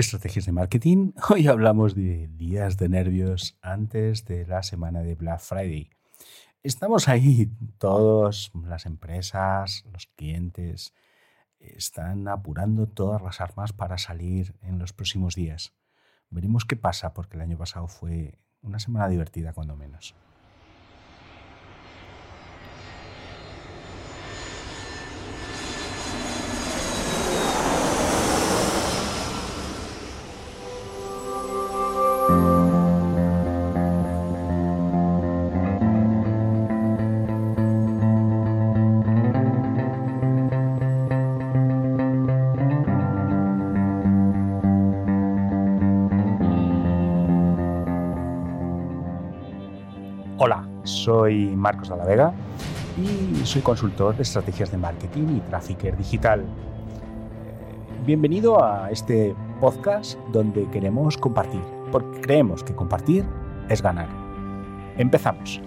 Estrategias de marketing. Hoy hablamos de días de nervios antes de la semana de Black Friday. Estamos ahí todos, las empresas, los clientes, están apurando todas las armas para salir en los próximos días. Veremos qué pasa porque el año pasado fue una semana divertida cuando menos. Soy Marcos de la Vega y soy consultor de estrategias de marketing y trafficker digital. Eh, bienvenido a este podcast donde queremos compartir, porque creemos que compartir es ganar. Empezamos.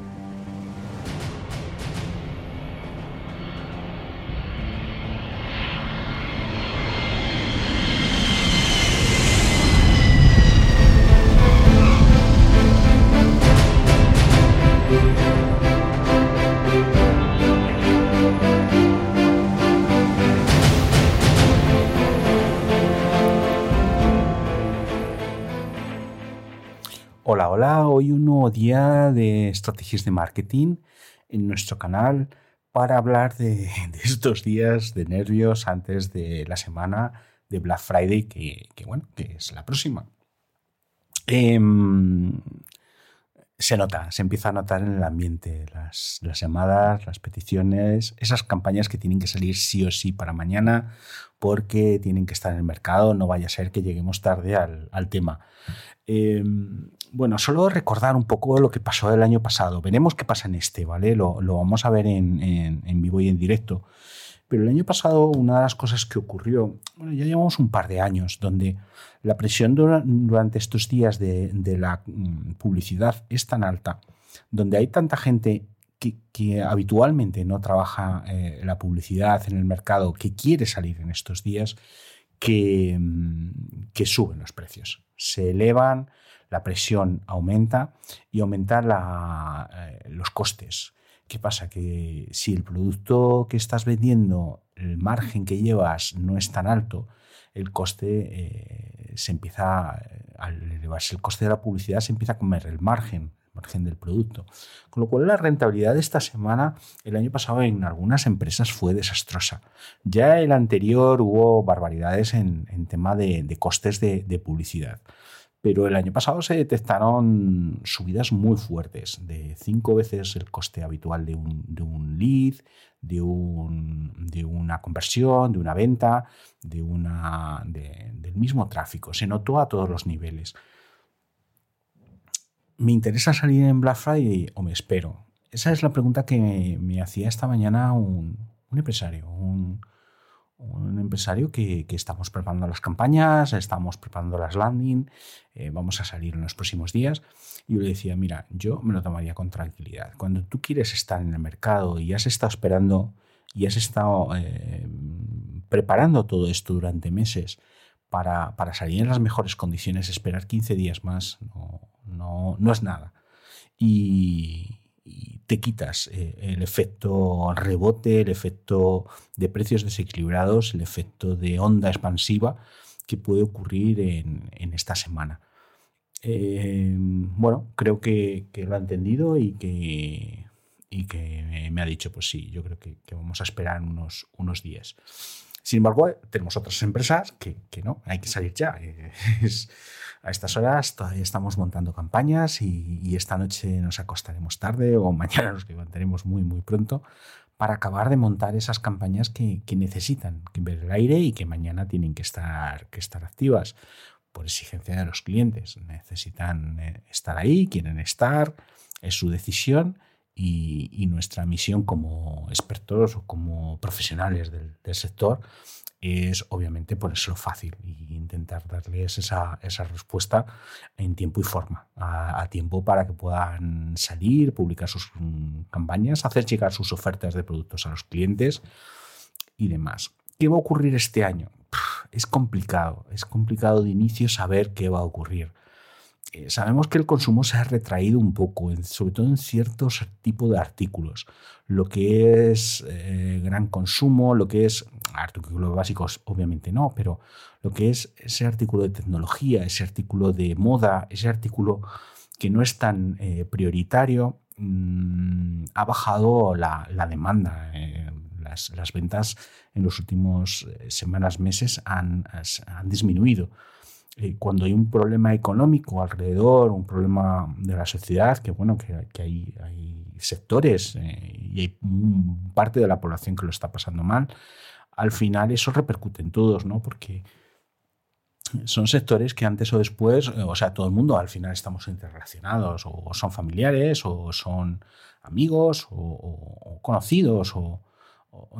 Hola, hola, hoy un nuevo día de estrategias de marketing en nuestro canal para hablar de, estos días de nervios antes de la semana de Black Friday, que, bueno, que es la próxima. Em, se nota, se empieza a notar en el ambiente las, llamadas, las peticiones, esas campañas que tienen que salir sí o sí para mañana porque tienen que estar en el mercado, no vaya a ser que lleguemos tarde al, tema. Eh, bueno, solo recordar un poco lo que pasó el año pasado. Veremos qué pasa en este, ¿vale? Lo, lo vamos a ver en, en, vivo y en directo. Pero el año pasado, una de las cosas que ocurrió, bueno, ya llevamos un par de años, donde la presión durante estos días de, de la mm, publicidad es tan alta, donde hay tanta gente que, que, habitualmente no trabaja eh, la publicidad en el mercado, que quiere salir en estos días, que, mm, que suben los precios. Se elevan, la presión aumenta y aumentan eh, los costes. ¿Qué pasa? Que si el producto que estás vendiendo, el margen que llevas no es tan alto, el coste eh, se empieza, al elevarse el coste de la publicidad, se empieza a comer el margen, margen del producto. Con lo cual la rentabilidad de esta semana, el año pasado en algunas empresas fue desastrosa. Ya el anterior hubo barbaridades en, tema de, costes de, publicidad pero el año pasado se detectaron subidas muy fuertes, de cinco veces el coste habitual de un, lead, de, una conversión, de una venta, de una, de, del mismo tráfico. Se notó a todos los niveles. ¿Me interesa salir en Black Friday o me espero? Esa es la pregunta que me, hacía esta mañana un, empresario, un, empresario que, que, estamos preparando las campañas, estamos preparando las landing, eh, vamos a salir en los próximos días. Y yo le decía, mira, yo me lo tomaría con tranquilidad. Cuando tú quieres estar en el mercado y has estado esperando y has estado eh, preparando todo esto durante meses para, para, salir en las mejores condiciones, esperar 15 días más no, no, es nada. Y, te quitas eh, el efecto rebote, el efecto de precios desequilibrados, el efecto de onda expansiva que puede ocurrir en, esta semana. Eh, bueno, creo que, lo ha entendido y que, y que me ha dicho, pues sí, yo creo que, que vamos a esperar unos, unos días. Sin embargo, tenemos otras empresas que, que no, hay que salir ya. Es, a estas horas todavía estamos montando campañas y, y, esta noche nos acostaremos tarde o mañana nos levantaremos muy, muy pronto para acabar de montar esas campañas que, que necesitan que ver el aire y que mañana tienen que estar, que estar activas por exigencia de los clientes. Necesitan eh, estar ahí, quieren estar, es su decisión y, y nuestra misión como expertos o como profesionales del, del sector es obviamente ponérselo fácil e intentar darles esa, esa respuesta en tiempo y forma, a, tiempo para que puedan salir, publicar sus campañas, hacer llegar sus ofertas de productos a los clientes y demás. ¿Qué va a ocurrir este año? es complicado, es complicado de inicio saber qué va a ocurrir. Eh, sabemos que el consumo se ha retraído un poco, sobre todo en ciertos tipos de artículos. Lo que es eh, gran consumo, lo que es artículos básicos, obviamente no, pero lo que es ese artículo de tecnología, ese artículo de moda, ese artículo que no es tan eh, prioritario, mm, ha bajado la, demanda. las, ventas en los últimos semanas, meses han, han disminuido. Eh, cuando hay un problema económico alrededor, un problema de la sociedad, que bueno, que, hay, sectores eh, y hay parte de la población que lo está pasando mal, al final eso repercute en todos, ¿no? Porque son sectores que antes o después, eh, o sea, todo el mundo al final estamos interrelacionados, o son familiares, o son amigos, o conocidos, o,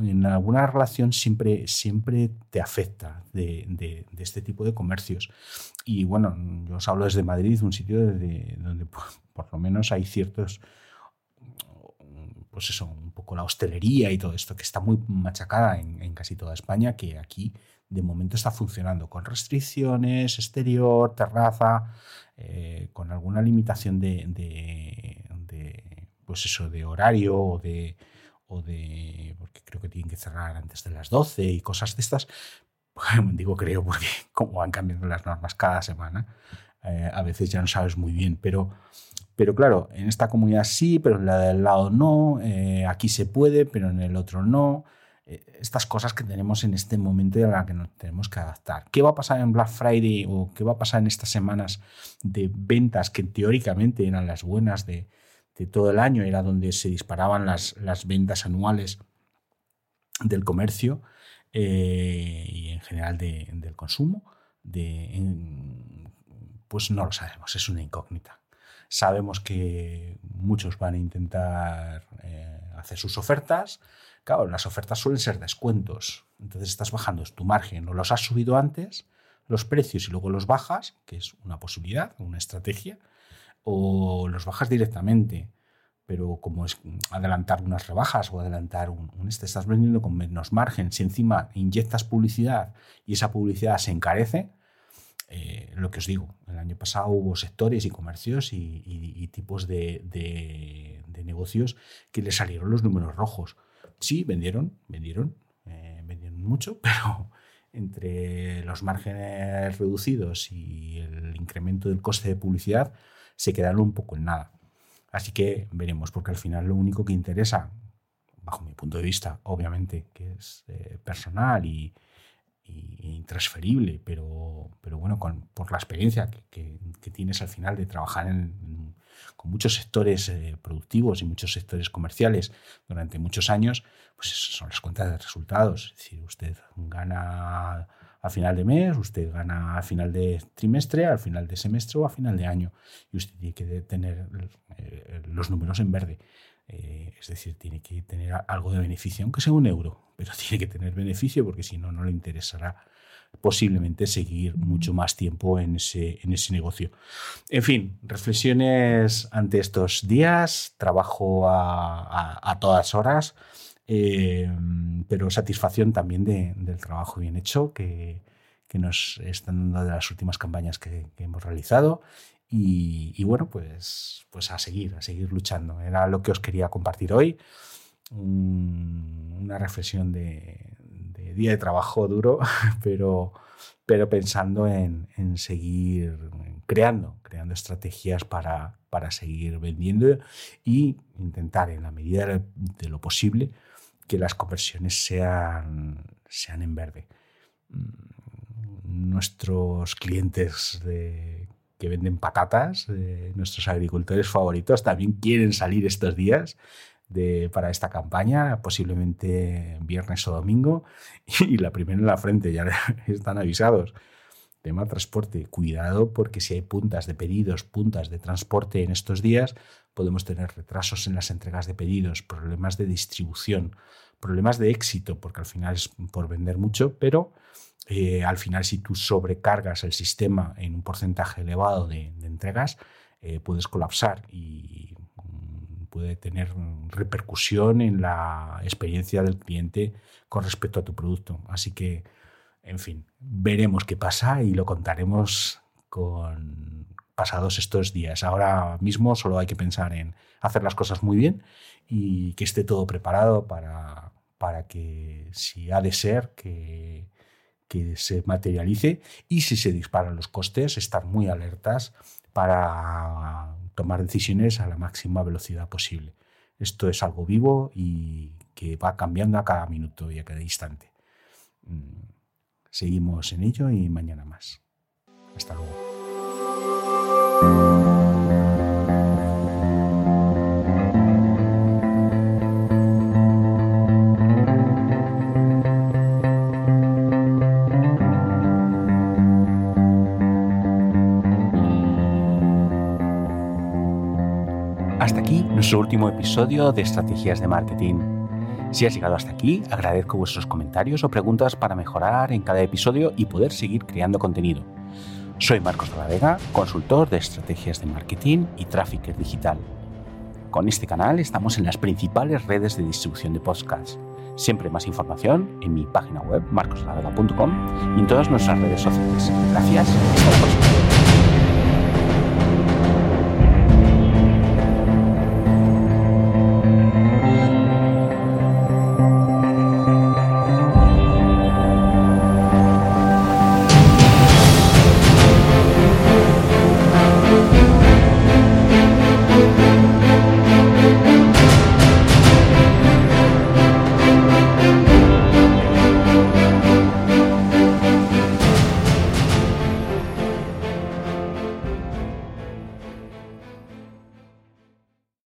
en alguna relación siempre, siempre te afecta de, este tipo de comercios. Y bueno, yo os hablo desde Madrid, un sitio donde por, lo menos hay ciertos, pues eso, un poco la hostelería y todo esto, que está muy machacada en, casi toda España, que aquí de momento está funcionando con restricciones, exterior, terraza, eh, con alguna limitación de, de, pues eso, de horario o de de, porque creo que tienen que cerrar antes de las 12 y cosas de estas. Digo creo porque como van cambiando las normas cada semana, eh, a veces ya no sabes muy bien, pero, pero claro, en esta comunidad sí, pero en la del lado no, eh, aquí se puede, pero en el otro no. Eh, estas cosas que tenemos en este momento y a las que nos tenemos que adaptar. ¿Qué va a pasar en Black Friday o qué va a pasar en estas semanas de ventas que teóricamente eran las buenas de, de todo el año, era donde se disparaban las, las ventas anuales del comercio eh, y en general del consumo, de, pues no lo sabemos, es una incógnita. Sabemos que muchos van a intentar eh, hacer sus ofertas. Claro, las ofertas suelen ser descuentos. Entonces estás bajando tu margen, o los has subido antes, los precios y luego los bajas, que es una posibilidad, una estrategia o los bajas directamente. Pero como es adelantar unas rebajas o adelantar un, este, estás vendiendo con menos margen, si encima inyectas publicidad y esa publicidad se encarece, eh, lo que os digo, el año pasado hubo sectores y comercios y, tipos de, negocios que le salieron los números rojos. Sí, vendieron, vendieron, eh, vendieron mucho, pero entre los márgenes reducidos y el incremento del coste de publicidad, se quedaron un poco en nada. Así que veremos, porque al final lo único que interesa, bajo mi punto de vista, obviamente, que es eh, personal y, intransferible, pero, pero bueno, con, por la experiencia que, tienes al final de trabajar con muchos sectores eh, productivos y muchos sectores comerciales durante muchos años, pues son las cuentas de resultados. Es decir, usted gana a final de mes, usted gana a final de trimestre, al final de semestre o a final de año. Y usted tiene que tener eh, los números en verde. Eh, es decir, tiene que tener algo de beneficio, aunque sea un euro, pero tiene que tener beneficio porque si no, no le interesará posiblemente seguir mucho más tiempo en ese, en ese negocio. En fin, reflexiones ante estos días, trabajo a, a todas horas. Em, pero satisfacción también del trabajo bien hecho que, nos están dando de las últimas campañas que, hemos realizado. Y, bueno, pues, pues a seguir, a seguir luchando. Era lo que os quería compartir hoy. una reflexión de, día de trabajo duro, pero, pero pensando en, seguir creando, creando estrategias para, para seguir vendiendo y intentar, en la medida de lo posible, que las conversiones sean, sean en verde. Nuestros clientes que venden patatas, nuestros agricultores favoritos, también quieren salir estos días de, para esta campaña, posiblemente viernes o domingo, y la primera en la frente, ya están avisados. Tema transporte, cuidado porque si hay puntas de pedidos, puntas de transporte en estos días, podemos tener retrasos en las entregas de pedidos, problemas de distribución, problemas de éxito, porque al final es por vender mucho, pero eh, al final si tú sobrecargas el sistema en un porcentaje elevado de, entregas, eh, puedes colapsar y mm, puede tener repercusión en la experiencia del cliente con respecto a tu producto. Así que En fin, veremos qué pasa y lo contaremos con pasados estos días. Ahora mismo solo hay que pensar en hacer las cosas muy bien y que esté todo preparado para, para que si ha de ser, que, que se materialice y si se disparan los costes, estar muy alertas para tomar decisiones a la máxima velocidad posible. Esto es algo vivo y que va cambiando a cada minuto y a cada instante. Mm, seguimos en ello y mañana más. Hasta luego. Nuestro último episodio de Estrategias de Marketing. Si has llegado hasta aquí, agradezco vuestros comentarios o preguntas para mejorar en cada episodio y poder seguir creando contenido. Soy Marcos de la Vega, consultor de estrategias de marketing y tráfico digital. Con este canal estamos en las principales redes de distribución de podcasts. Siempre más información en mi página web marcosdelavega.com y en todas nuestras redes sociales. Gracias hasta la próxima.